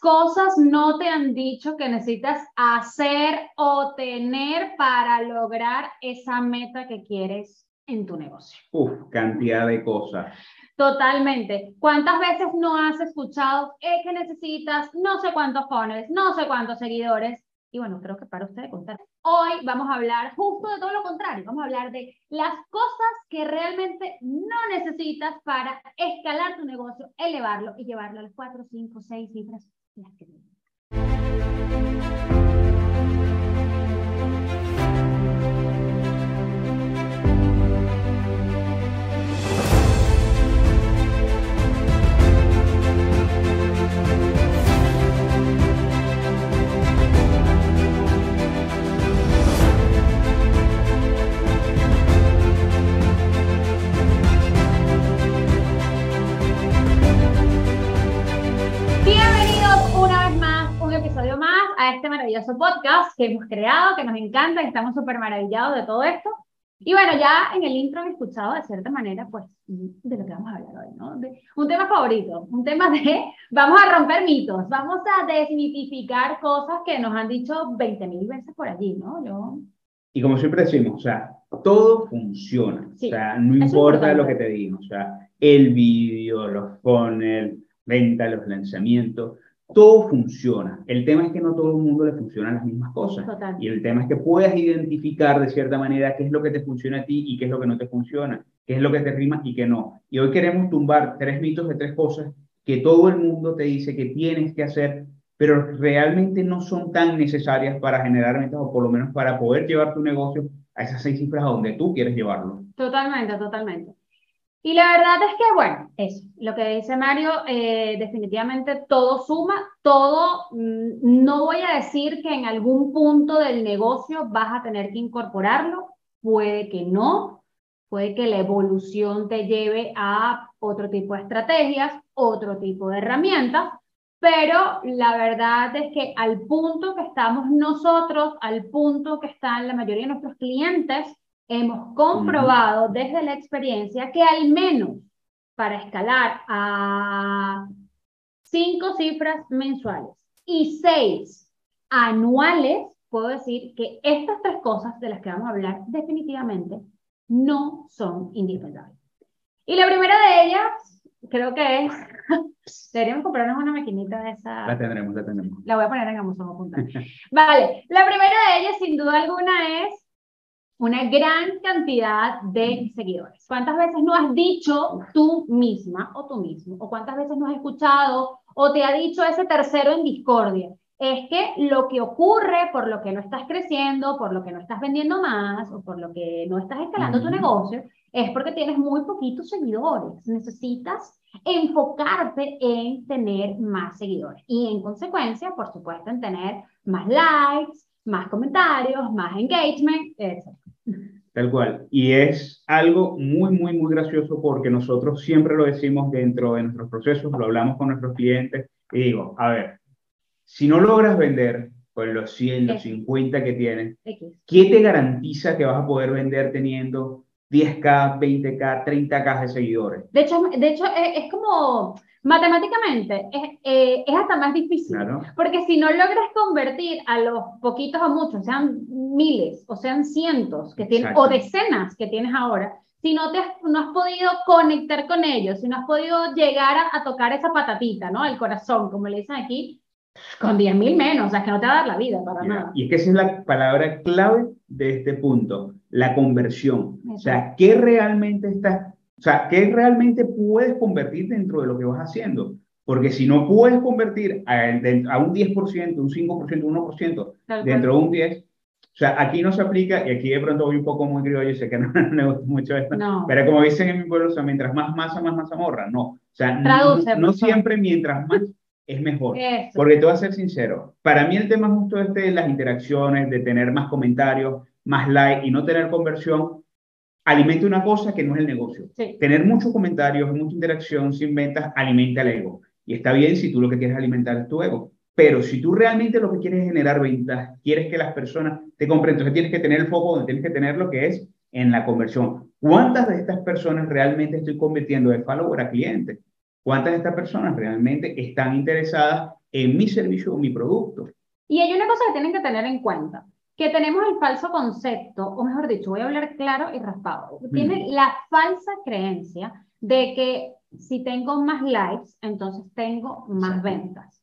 cosas no te han dicho que necesitas hacer o tener para lograr esa meta que quieres en tu negocio? Uf, cantidad de cosas. Totalmente. ¿Cuántas veces no has escuchado es que necesitas no sé cuántos funnels, no sé cuántos seguidores? Y bueno, creo que para usted contar. Hoy vamos a hablar justo de todo lo contrario. Vamos a hablar de las cosas que realmente no necesitas para escalar tu negocio, elevarlo y llevarlo a las 4, 5, 6 cifras las que a maravilloso podcast que hemos creado, que nos encanta, que estamos súper maravillados de todo esto. Y bueno, ya en el intro han escuchado de cierta manera, pues, de lo que vamos a hablar hoy, ¿no? De un tema favorito, un tema de, vamos a romper mitos, vamos a desmitificar cosas que nos han dicho 20 mil veces por allí, ¿no? Yo... Y como siempre decimos, o sea, todo funciona, o sea, no importa lo que te digo, o sea, el vídeo, los funnels, venta, los lanzamientos, todo funciona. El tema es que no todo el mundo le funcionan las mismas cosas. Y el tema es que puedas identificar de cierta manera qué es lo que te funciona a ti y qué es lo que no te funciona, qué es lo que te rima y qué no. Y hoy queremos tumbar tres mitos de tres cosas que todo el mundo te dice que tienes que hacer, pero realmente no son tan necesarias para generar ventas o por lo menos para poder llevar tu negocio a esas seis cifras a donde tú quieres llevarlo. Totalmente, totalmente. Y la verdad es que, bueno, eso, lo que dice Mario, eh, definitivamente todo suma, todo, mm, no voy a decir que en algún punto del negocio vas a tener que incorporarlo, puede que no, puede que la evolución te lleve a otro tipo de estrategias, otro tipo de herramientas, pero la verdad es que al punto que estamos nosotros, al punto que están la mayoría de nuestros clientes, hemos comprobado desde la experiencia que al menos para escalar a cinco cifras mensuales y seis anuales, puedo decir que estas tres cosas de las que vamos a hablar definitivamente no son indispensables. Y la primera de ellas, creo que es, deberíamos comprarnos una maquinita de esa. La tendremos, la tendremos. La voy a poner en Amazon Vale, la primera de ellas, sin duda alguna, es una gran cantidad de seguidores. ¿Cuántas veces no has dicho tú misma o tú mismo? ¿O cuántas veces no has escuchado o te ha dicho ese tercero en discordia? Es que lo que ocurre por lo que no estás creciendo, por lo que no estás vendiendo más o por lo que no estás escalando tu negocio, es porque tienes muy poquitos seguidores. Necesitas enfocarte en tener más seguidores y en consecuencia, por supuesto, en tener más likes, más comentarios, más engagement, etc. Tal cual. Y es algo muy, muy, muy gracioso porque nosotros siempre lo decimos dentro de nuestros procesos, lo hablamos con nuestros clientes y digo, a ver, si no logras vender con los 100, los 50 que tienes, ¿qué te garantiza que vas a poder vender teniendo 10K, 20K, 30K de seguidores? De hecho, de hecho es como Matemáticamente es, eh, es hasta más difícil, porque si no logras convertir a los poquitos o muchos, sean miles o sean cientos que tienes, o decenas que tienes ahora, si no, te has, no has podido conectar con ellos, si no has podido llegar a, tocar esa patatita, ¿no? El corazón, como le dicen aquí, con 10 mil menos, o sea, que no te va a dar la vida para nada. Y es que esa es la palabra clave de este punto, la conversión. O sea, ¿qué realmente estás o sea, ¿qué realmente puedes convertir dentro de lo que vas haciendo? Porque si no puedes convertir a, a un 10%, un 5%, un 1% dentro de un 10%, o sea, aquí no se aplica, y aquí de pronto voy un poco muy criollo, sé que no me gusta mucho esto, pero como dicen en mi pueblo, o sea, mientras más masa, más mazamorra. No, o sea, no, siempre mientras más es mejor. Porque te voy a ser sincero, para mí el tema justo este de las interacciones, de tener más comentarios, más like y no tener conversión, alimenta una cosa que no es el negocio. Tener muchos comentarios, mucha interacción sin ventas alimenta el ego. Y está bien si tú lo que quieres alimentar es tu ego. Pero si tú realmente lo que quieres es generar ventas, quieres que las personas te compren, entonces tienes que tener el foco donde tienes que tener lo que es en la conversión. ¿Cuántas de estas personas realmente estoy convirtiendo de follower a cliente? ¿Cuántas de estas personas realmente están interesadas en mi servicio o mi producto. Y hay una cosa que tienen que tener en cuenta, que tenemos el falso concepto, o mejor dicho, voy a hablar claro y raspado. Tienen la falsa creencia de que si tengo más likes, entonces tengo más ventas.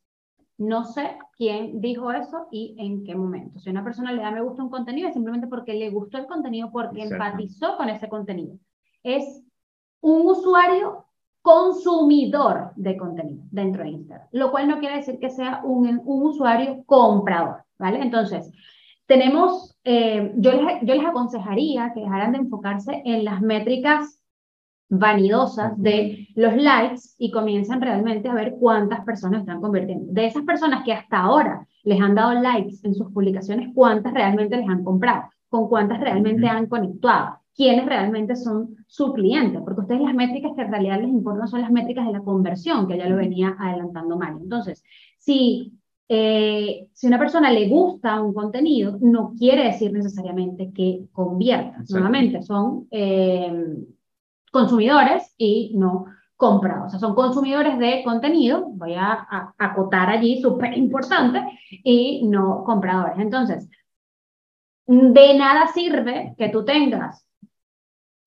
No sé quién dijo eso y en qué momento. Si una persona le da me gusta un contenido es simplemente porque le gustó el contenido, porque empatizó con ese contenido. Es un usuario consumidor de contenido dentro de Instagram, lo cual no quiere decir que sea un, un usuario comprador, ¿vale? Entonces, tenemos, eh, yo, les, yo les aconsejaría que dejaran de enfocarse en las métricas vanidosas de los likes y comiencen realmente a ver cuántas personas están convirtiendo. De esas personas que hasta ahora les han dado likes en sus publicaciones, cuántas realmente les han comprado, con cuántas realmente han conectado, quiénes realmente son su cliente, porque ustedes las métricas que en realidad les importan son las métricas de la conversión, que ya lo venía adelantando Mario. Entonces, si, eh, si una persona le gusta un contenido, no quiere decir necesariamente que convierta. Nuevamente, son... Eh, consumidores y no comprados. O sea, son consumidores de contenido, voy a, acotar allí, súper importante, y no compradores. Entonces, de nada sirve que tú tengas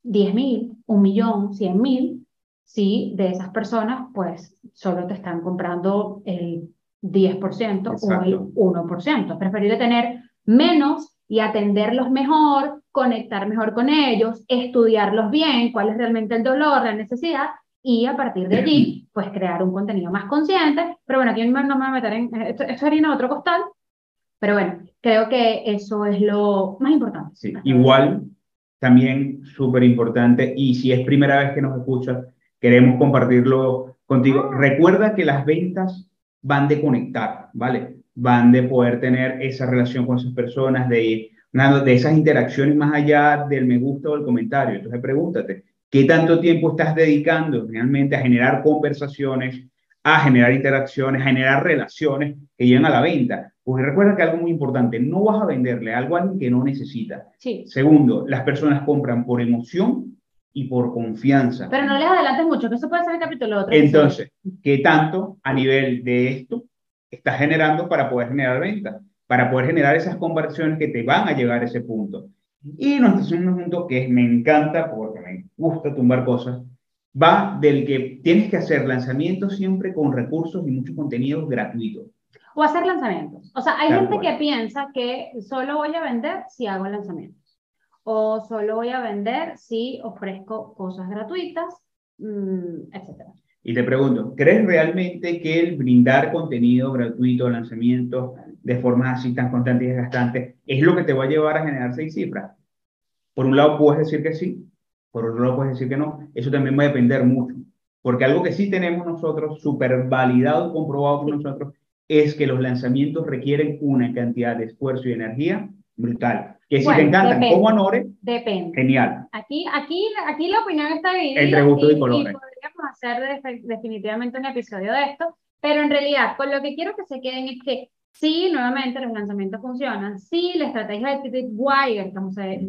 10 mil, un millón, 100 mil, si de esas personas, pues, solo te están comprando el 10% o el 1%. Es preferible tener menos y atenderlos mejor, conectar mejor con ellos, estudiarlos bien, cuál es realmente el dolor, la necesidad, y a partir de allí, pues crear un contenido más consciente. Pero bueno, aquí no me voy a meter en, esto, esto harina otro costal, pero bueno, creo que eso es lo más importante. Sí, igual, también súper importante, y si es primera vez que nos escuchas, queremos compartirlo contigo. Ah. Recuerda que las ventas van de conectar, ¿vale? Van de poder tener esa relación con esas personas, de de esas interacciones más allá del me gusta o el comentario. Entonces pregúntate, ¿qué tanto tiempo estás dedicando realmente a generar conversaciones, a generar interacciones, a generar relaciones que lleven a la venta? Porque recuerda que algo muy importante, no vas a venderle algo a alguien que no necesita. Sí. Segundo, las personas compran por emoción y por confianza. Pero no les adelantes mucho, que eso puede ser el capítulo otro. Entonces, ¿qué tanto a nivel de esto estás generando para poder generar ventas? para poder generar esas conversiones que te van a llegar a ese punto. Y nuestro segundo punto, que me encanta porque me gusta tumbar cosas, va del que tienes que hacer lanzamientos siempre con recursos y mucho contenido gratuito. O hacer lanzamientos. O sea, hay gente que piensa que solo voy a vender si hago lanzamientos. O solo voy a vender si ofrezco cosas gratuitas, mm, etc. Y te pregunto, ¿crees realmente que el brindar contenido gratuito, lanzamientos de forma así tan constante y desgastante, es lo que te va a llevar a generar seis cifras? Por un lado puedes decir que sí, por otro lado puedes decir que no. Eso también va a depender mucho. Porque algo que sí tenemos nosotros, súper validado comprobado por nosotros, es que los lanzamientos requieren una cantidad de esfuerzo y energía brutal. Que si te encantan como Anore, depende. genial. Aquí, aquí, aquí la opinión está dividida. Entre gustos y, colores. podríamos hacer definitivamente un episodio de esto, pero en realidad, con lo que quiero que se queden es que sí, nuevamente los lanzamientos funcionan, sí, la estrategia de Ticket Wire, como se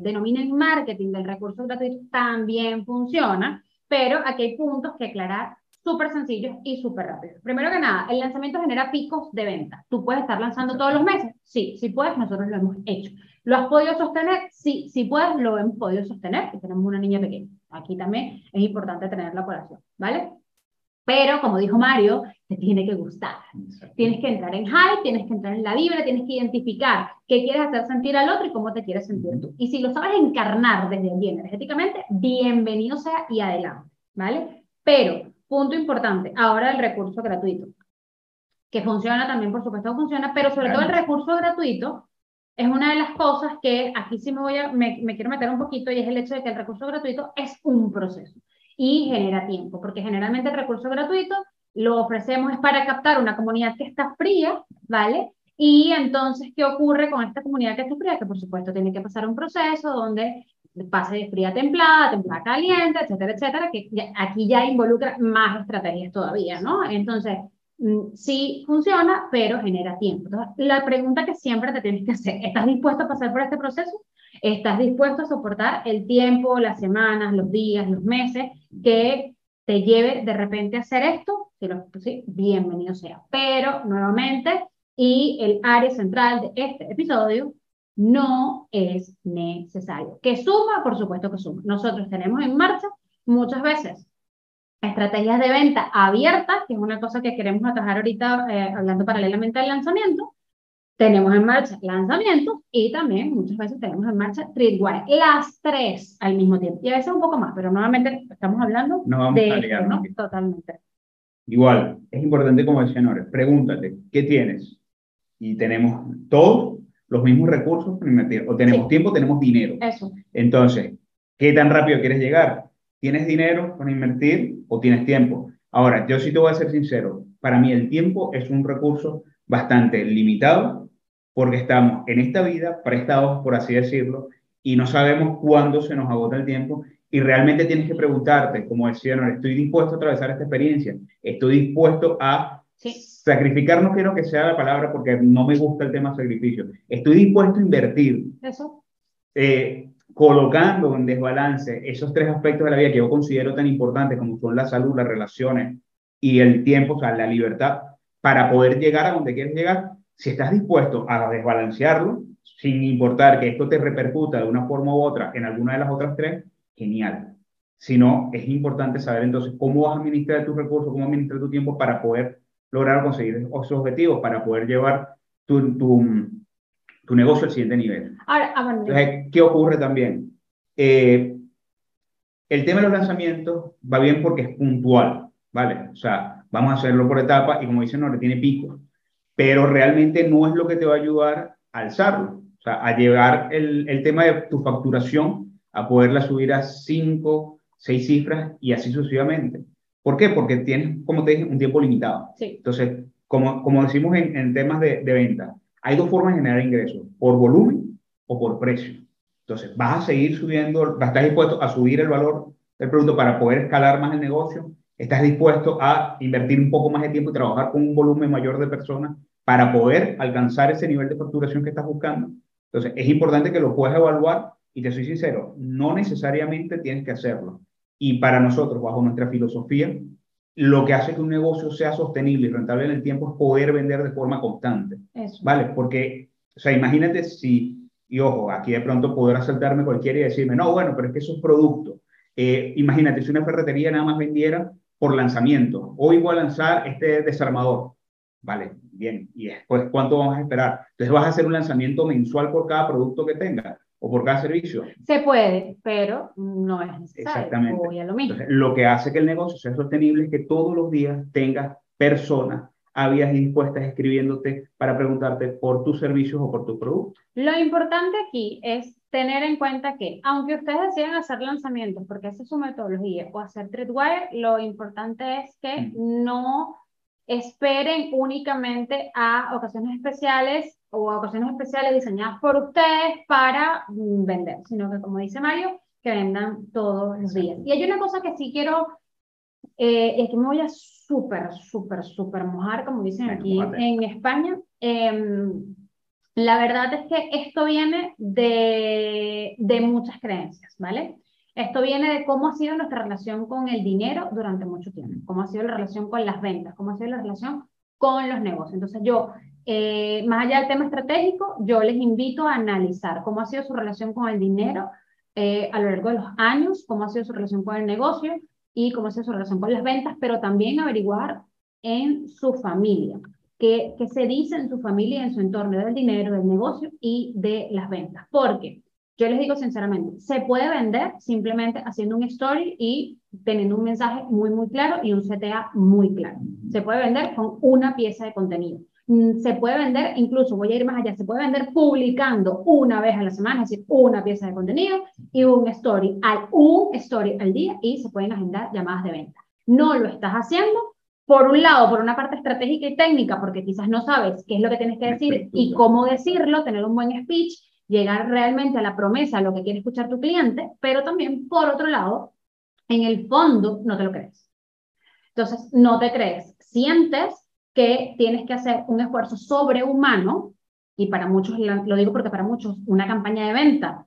denomina el marketing del recurso gratuito, también funciona, pero aquí hay puntos que aclarar súper sencillos y súper rápidos. Primero que nada, el lanzamiento genera picos de venta. ¿Tú puedes estar lanzando todos los meses? Sí, sí puedes, nosotros lo hemos hecho. ¿Lo has podido sostener? Sí, sí puedes, lo hemos podido sostener y tenemos una niña pequeña. Aquí también es importante tener la colación, ¿vale? Pero, como dijo Mario, te tiene que gustar. Tienes que entrar en hype, tienes que entrar en la vibra, tienes que identificar qué quieres hacer sentir al otro y cómo te quieres sentir tú. Y si lo sabes encarnar desde allí energéticamente, bienvenido sea y adelante, ¿vale? Pero, punto importante, ahora el recurso gratuito, que funciona también, por supuesto, funciona, pero sobre todo el recurso gratuito es una de las cosas que aquí sí me voy a, me, me quiero meter un poquito y es el hecho de que el recurso gratuito es un proceso y genera tiempo, porque generalmente el recurso gratuito lo ofrecemos es para captar una comunidad que está fría, ¿vale? Y entonces, ¿qué ocurre con esta comunidad que está fría? Que por supuesto tiene que pasar un proceso donde pase de fría a templada, templada caliente, etcétera, etcétera, que aquí ya involucra más estrategias todavía, ¿no? Entonces, mm, sí funciona, pero genera tiempo. Entonces, la pregunta que siempre te tienes que hacer, ¿estás dispuesto a pasar por este proceso? ¿Estás dispuesto a soportar el tiempo, las semanas, los días, los meses que te lleve de repente a hacer esto? si lo, pues sí, bienvenido sea. Pero nuevamente, y el área central de este episodio, no es necesario. ¿Que suma? Por supuesto que suma. Nosotros tenemos en marcha muchas veces estrategias de venta abiertas, que es una cosa que queremos atajar ahorita eh, hablando paralelamente al lanzamiento. Tenemos en marcha lanzamientos y también muchas veces tenemos en marcha Tripwire, las tres al mismo tiempo. Y a veces un poco más, pero nuevamente estamos hablando de esto, ¿no? Totalmente. Igual, es importante, como decía Nore, pregúntate, ¿qué tienes? Y tenemos todos los mismos recursos para invertir. O tenemos tiempo, tenemos dinero. Eso. Entonces, ¿qué tan rápido quieres llegar? ¿Tienes dinero para invertir o tienes tiempo? Ahora, yo sí te voy a ser sincero. Para mí el tiempo es un recurso bastante limitado porque estamos en esta vida prestados, por así decirlo, y no sabemos cuándo se nos agota el tiempo y realmente tienes que preguntarte, como decía, no, estoy dispuesto a atravesar esta experiencia, estoy dispuesto a sacrificar, no quiero que sea la palabra porque no me gusta el tema sacrificio, estoy dispuesto a invertir. Eso. Eh, colocando en desbalance esos tres aspectos de la vida que yo considero tan importantes como son la salud, las relaciones y el tiempo, o sea, la libertad, para poder llegar a donde quieres llegar, si estás dispuesto a desbalancearlo, sin importar que esto te repercuta de una forma u otra en alguna de las otras tres, genial. Si no, es importante saber entonces cómo vas a administrar tus recursos, cómo administrar tu tiempo para poder lograr conseguir esos objetivos, para poder llevar tu, tu, tu negocio al siguiente nivel. Ahora, entonces, ¿qué ocurre también? Eh, el tema de los lanzamientos va bien porque es puntual, ¿vale? O sea, vamos a hacerlo por etapas y como dicen, no le tiene picos, pero realmente no es lo que te va a ayudar a alzarlo, o sea, a llevar el, el tema de tu facturación a poderla subir a cinco, seis cifras y así sucesivamente. ¿Por qué? Porque tienes, como te dije, un tiempo limitado. Sí. Entonces, como, como decimos en, en temas de, de, venta, hay dos formas de generar ingresos, por volumen o por precio. Entonces, vas a seguir subiendo, estás dispuesto a subir el valor del producto para poder escalar más el negocio, estás dispuesto a invertir un poco más de tiempo y trabajar con un volumen mayor de personas para poder alcanzar ese nivel de facturación que estás buscando. Entonces, es importante que lo puedas evaluar y te soy sincero, no necesariamente tienes que hacerlo. Y para nosotros, bajo nuestra filosofía, lo que hace que un negocio sea sostenible y rentable en el tiempo es poder vender de forma constante. ¿Vale? Porque, o sea, imagínate si, y ojo, aquí de pronto podrá saltarme cualquiera y decirme, no, bueno, pero es que eso es producto. Eh, imagínate si una ferretería nada más vendiera por lanzamiento. Hoy voy a lanzar este desarmador. Vale, bien. ¿Y después cuánto vamos a esperar? Entonces vas a hacer un lanzamiento mensual por cada producto que tenga o por cada servicio. Se puede, pero no es necesario. Exactamente. lo, mismo. lo que hace que el negocio sea sostenible es que todos los días tengas personas habías y dispuestas escribiéndote para preguntarte por tus servicios o por tu producto. Lo importante aquí es tener en cuenta que, aunque ustedes decidan hacer lanzamientos, porque esa es su metodología, o hacer Tripwire, lo importante es que mm. no esperen únicamente a ocasiones especiales o ocasiones especiales diseñadas por ustedes para mm, vender, sino que como dice Mario, que vendan todos los días. Y hay una cosa que sí quiero, eh, es que me voy a súper, súper, súper mojar, como dicen aquí en España. Em, la verdad es que esto viene de, de muchas creencias, ¿vale? Esto viene de cómo ha sido nuestra relación con el dinero durante mucho tiempo, cómo ha sido la relación con las ventas, cómo ha sido la relación con los negocios. Entonces yo eh, más allá del tema estratégico, yo les invito a analizar cómo ha sido su relación con el dinero eh, a lo largo de los años, cómo ha sido su relación con el negocio y cómo ha sido su relación con las ventas, pero también averiguar en su familia, qué, qué se dice en su familia y en su entorno del dinero, del negocio y de las ventas. Porque yo les digo sinceramente, se puede vender simplemente haciendo un story y teniendo un mensaje muy, muy claro y un CTA muy claro. Se puede vender con una pieza de contenido. Mm, se puede vender, incluso voy a ir más allá, se puede vender publicando una vez a la semana, es decir, una pieza de contenido y un story al, un story al día y se pueden agendar llamadas de venta. No lo estás haciendo, por un lado, por una parte estratégica y técnica, porque quizás no sabes qué es lo que tienes que decir y cómo decirlo, tener un buen speech, llegar realmente a la promesa, a lo que quiere escuchar tu cliente, pero también, por otro lado, en el fondo no te lo crees. Entonces, no te crees, sientes que tienes que hacer un esfuerzo sobrehumano, y para muchos, lo digo porque para muchos una campaña de venta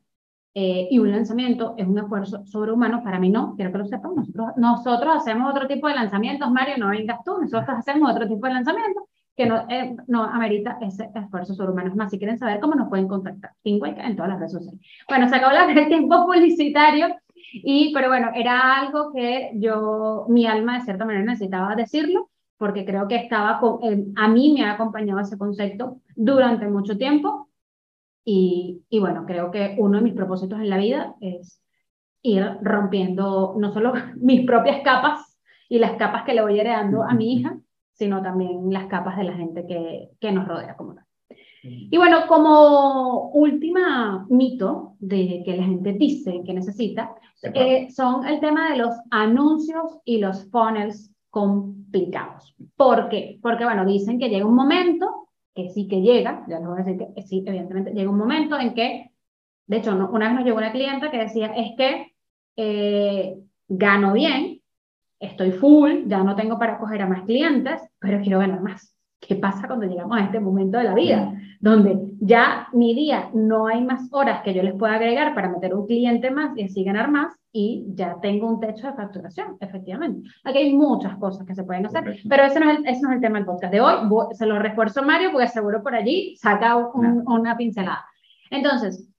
eh, y un lanzamiento es un esfuerzo sobrehumano, para mí no, quiero que lo sepan, nosotros, nosotros hacemos otro tipo de lanzamientos, Mario, no vengas tú, nosotros hacemos otro tipo de lanzamientos que no, eh, no amerita ese esfuerzo sobrehumano. Es más, si quieren saber cómo nos pueden contactar, Pingüe en todas las redes sociales. Bueno, se acabó el tiempo publicitario, y, pero bueno, era algo que yo, mi alma de cierta manera necesitaba decirlo, porque creo que estaba con, eh, a mí me ha acompañado ese concepto durante mucho tiempo y, y, bueno, creo que uno de mis propósitos en la vida es ir rompiendo no solo mis propias capas y las capas que le voy heredando a mi hija, sino también las capas de la gente que, que nos rodea como tal. Y bueno, como última mito de que la gente dice que necesita, eh, son el tema de los anuncios y los funnels complicados. ¿Por qué? Porque, bueno, dicen que llega un momento, que sí que llega, ya les voy a decir que sí, evidentemente, llega un momento en que, de hecho, una vez nos llegó una clienta que decía, es que eh, gano bien, estoy full, ya no tengo para coger a más clientes, pero quiero ganar más. ¿Qué pasa cuando llegamos a este momento de la vida? Donde ya mi día no hay más horas que yo les pueda agregar para meter un cliente más y así ganar más y ya tengo un techo de facturación, efectivamente. Aquí hay muchas cosas que se pueden hacer, pero ese no, es el, ese no es el tema del podcast de hoy. se lo refuerzo Mario porque seguro por allí saca una pincelada. Entonces,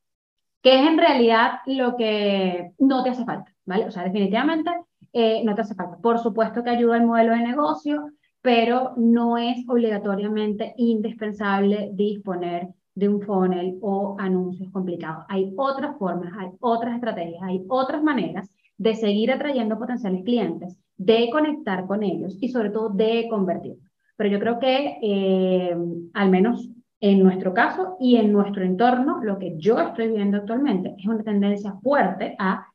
¿qué es en realidad lo que no te hace falta? ¿Vale? O sea, definitivamente eh, no te hace falta. Por supuesto que ayuda el modelo de negocio, pero no es obligatoriamente indispensable disponer de un funnel o anuncios complicados. Hay otras formas, hay otras estrategias, hay otras maneras de seguir atrayendo potenciales clientes, de conectar con ellos y sobre todo de convertir. Pero yo creo que eh, al menos en nuestro caso y en nuestro entorno, lo que yo estoy viendo actualmente es una tendencia fuerte a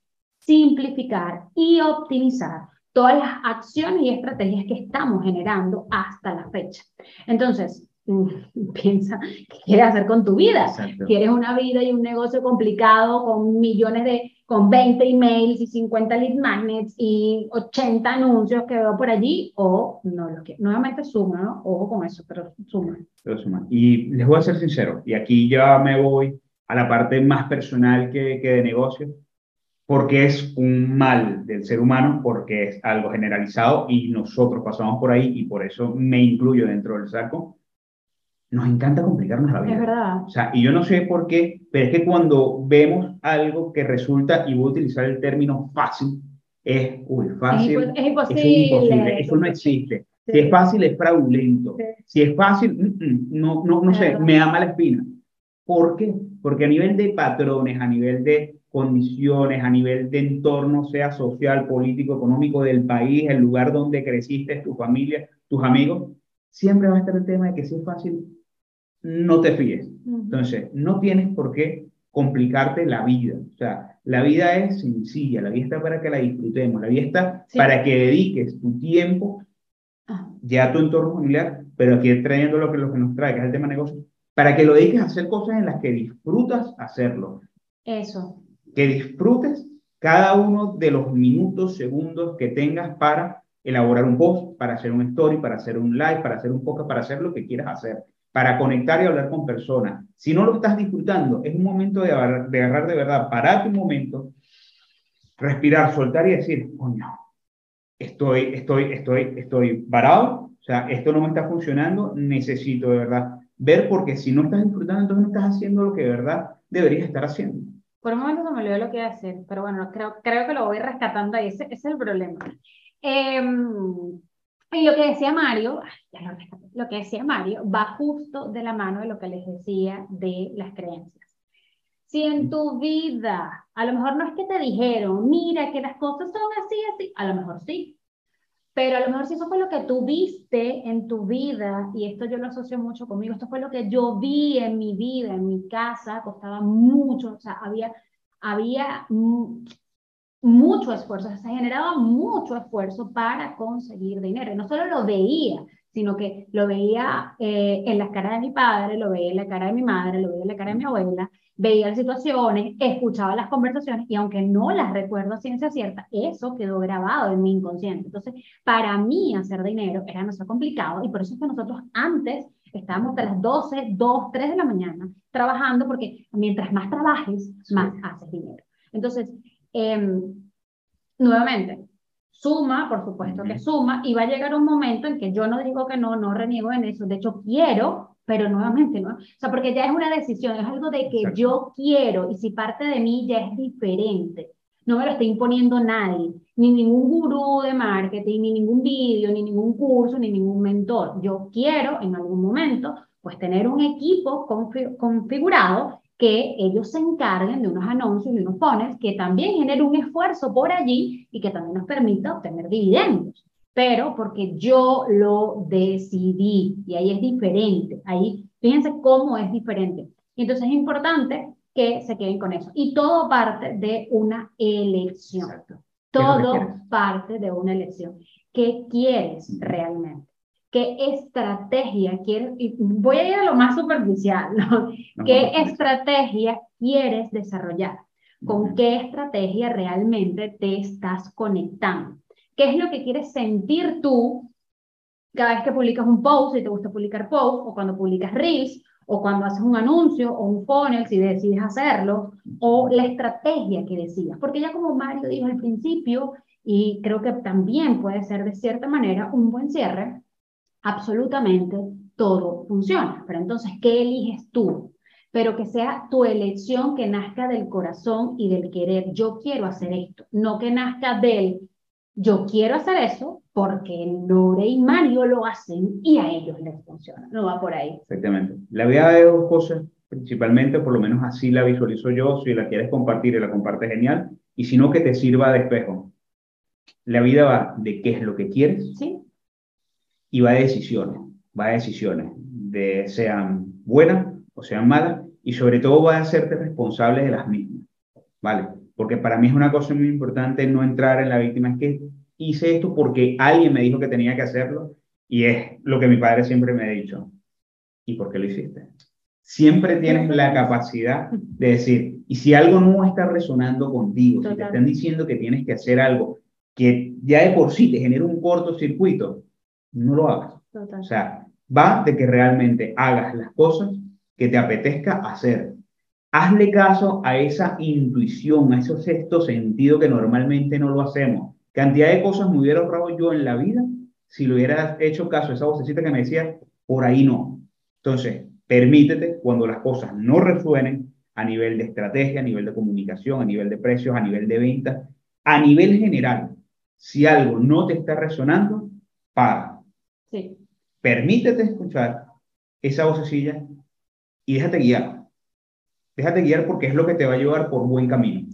simplificar y optimizar todas las acciones y estrategias que estamos generando hasta la fecha. Entonces, mm, piensa qué quieres hacer con tu vida. ¿Quieres una vida y un negocio complicado con millones de, con 20 emails y 50 lead magnets y 80 anuncios que veo por allí? O no lo que nuevamente suma, ¿no? Ojo con eso, pero suma. Pero suma. Y les voy a ser sincero, y aquí ya me voy a la parte más personal que, que de negocio porque es un mal del ser humano, porque es algo generalizado y nosotros pasamos por ahí y por eso me incluyo dentro del saco. Nos encanta complicarnos la vida. Es verdad. O sea, y yo no sé por qué, pero es que cuando vemos algo que resulta, y voy a utilizar el término fácil, es, uy, fácil. Es, imposible. Es imposible. Eso no existe. Si es fácil, es fraudulento. Si es fácil, mm, mm, no, no, no sé, me da mala espina. ¿Por qué? Porque a nivel de patrones, a nivel de condiciones, a nivel de entorno, sea social, político, económico del país, el lugar donde creciste, tu familia, tus amigos, siempre va a estar el tema de que si es fácil, no te fíes. Entonces, no tienes por qué complicarte la vida. O sea, la vida es sencilla, la vida está para que la disfrutemos, la vida está para que dediques tu tiempo ah. ya a tu entorno familiar, pero aquí trayendo lo que, lo que nos trae, que es el tema negocio, para que lo dediques a hacer cosas en las que disfrutas hacerlo. Eso que disfrutes cada uno de los minutos, segundos que tengas para elaborar un post, para hacer un story, para hacer un live, para hacer un podcast, para hacer lo que quieras hacer, para conectar y hablar con personas. Si no lo estás disfrutando, es un momento de agarrar de, agarrar de verdad, parate un momento, respirar, soltar y decir, coño, estoy, estoy, estoy, estoy parado, o sea, esto no me está funcionando, necesito de verdad ver porque si no estás disfrutando, entonces no estás haciendo lo que de verdad deberías estar haciendo. Por un momento se me olvidó lo que iba a decir, pero bueno, creo, creo que lo voy rescatando ahí, ese, es el problema. Em, y lo que decía Mario, ya lo rescaté, lo que decía Mario va justo de la mano de lo que les decía de las creencias. Si en tu vida, a lo mejor no es que te dijeron, mira que las cosas son así, así, a lo mejor sí, pero a lo mejor si eso fue lo que tú viste en tu vida, y esto yo lo asocio mucho conmigo, esto fue lo que yo vi en mi vida, en mi casa, costaba mucho, o sea, había, había mucho esfuerzo, se generaba mucho esfuerzo para conseguir dinero. No solo lo veía, sino que lo veía eh, en la cara de mi padre, lo veía en la cara de mi madre, lo veía en la cara de mi abuela, veía las situaciones, escuchaba las conversaciones y aunque no las recuerdo a ciencia cierta, eso quedó grabado en mi inconsciente. Entonces, para mí hacer dinero era demasiado complicado y por eso es que nosotros antes estábamos hasta las 12, 2, 3 de la mañana trabajando porque mientras más trabajes, más haces dinero. Entonces, em, nuevamente, suma, por supuesto que suma, y va a llegar un momento en que yo no digo que no, no reniego en eso, de hecho quiero, pero nuevamente, ¿no? O sea, porque ya es una decisión, es algo de que yo quiero, y si parte de mí ya es diferente, no me lo está imponiendo nadie, ni ningún gurú de marketing, ni ningún vídeo, ni ningún curso, ni ningún mentor. Yo quiero en algún momento, pues tener un equipo configurado que ellos se encarguen de unos anuncios y unos pones que también generen un esfuerzo por allí y que también nos permita obtener dividendos. Pero porque yo lo decidí y ahí es diferente. Ahí, fíjense cómo es diferente. Y entonces es importante que se queden con eso. Y todo parte de una elección. Todo parte de una elección. ¿Qué quieres realmente? ¿Qué estrategia quieres? Y voy a ir a lo más superficial, ¿no? ¿Qué estrategia quieres desarrollar? ¿Con qué estrategia realmente te estás conectando? ¿Qué es lo que quieres sentir tú cada vez que publicas un post, si te gusta publicar post, o cuando publicas reels, o cuando haces un anuncio o un funnel, si decides hacerlo, o la estrategia que decidas? Porque ya como Mario dijo al principio, y creo que también puede ser de cierta manera un buen cierre, absolutamente todo funciona. Pero entonces, ¿qué eliges tú? Pero que sea tu elección que nazca del corazón y del querer. Yo quiero hacer esto, no que nazca del yo quiero hacer eso porque Lore y Mario lo hacen y a ellos les funciona. No va por ahí. Exactamente. La vida de dos cosas, principalmente, por lo menos así la visualizo yo. Si la quieres compartir y la compartes, genial. Y si no, que te sirva de espejo. La vida va de qué es lo que quieres. Sí y va de decisiones, va de decisiones, de sean buenas o sean malas, y sobre todo va a hacerte responsable de las mismas, ¿vale? Porque para mí es una cosa muy importante no entrar en la víctima, es que hice esto porque alguien me dijo que tenía que hacerlo, y es lo que mi padre siempre me ha dicho, ¿y por qué lo hiciste? Siempre tienes la capacidad de decir, y si algo no está resonando contigo, si te están diciendo que tienes que hacer algo que ya de por sí te genera un cortocircuito, no lo hagas. O sea, va de que realmente hagas las cosas que te apetezca hacer. Hazle caso a esa intuición, a ese sexto sentido que normalmente no lo hacemos. Cantidad de cosas me hubiera ahorrado yo en la vida si lo hubiera hecho caso a esa vocecita que me decía, por ahí no. Entonces, permítete cuando las cosas no resuenen a nivel de estrategia, a nivel de comunicación, a nivel de precios, a nivel de ventas, a nivel general. Si algo no te está resonando, para Sí. Permítete escuchar esa vocecilla y déjate guiar. Déjate guiar porque es lo que te va a llevar por buen camino.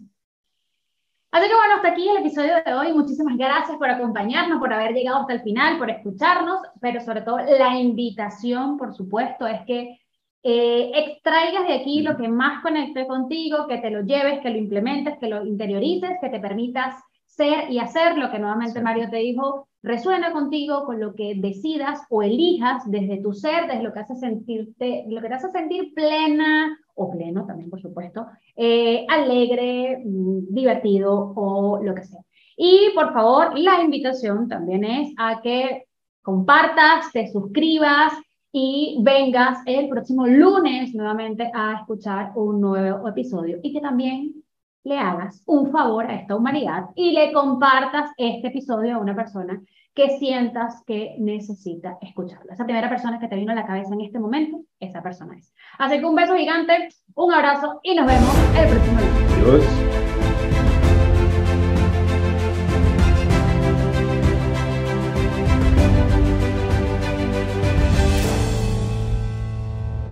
Así que bueno, hasta aquí el episodio de hoy. Muchísimas gracias por acompañarnos, por haber llegado hasta el final, por escucharnos, pero sobre todo la invitación, por supuesto, es que eh, extraigas de aquí lo que más conecte contigo, que te lo lleves, que lo implementes, que lo interiorices, que te permitas ser y hacer lo que nuevamente Mario te dijo, resuena contigo con lo que decidas o elijas desde tu ser, desde lo que hace sentirte, lo que te hace sentir plena o pleno también, por supuesto, eh, alegre, mm, divertido o lo que sea. Y por favor, la invitación también es a que compartas, te suscribas y vengas el próximo lunes nuevamente a escuchar un nuevo episodio y que también le hagas un favor a esta humanidad y le compartas este episodio a una persona que sientas que necesita escucharlo. Esa primera persona que te vino a la cabeza en este momento, esa persona es. Así que un beso gigante, un abrazo y nos vemos el próximo día.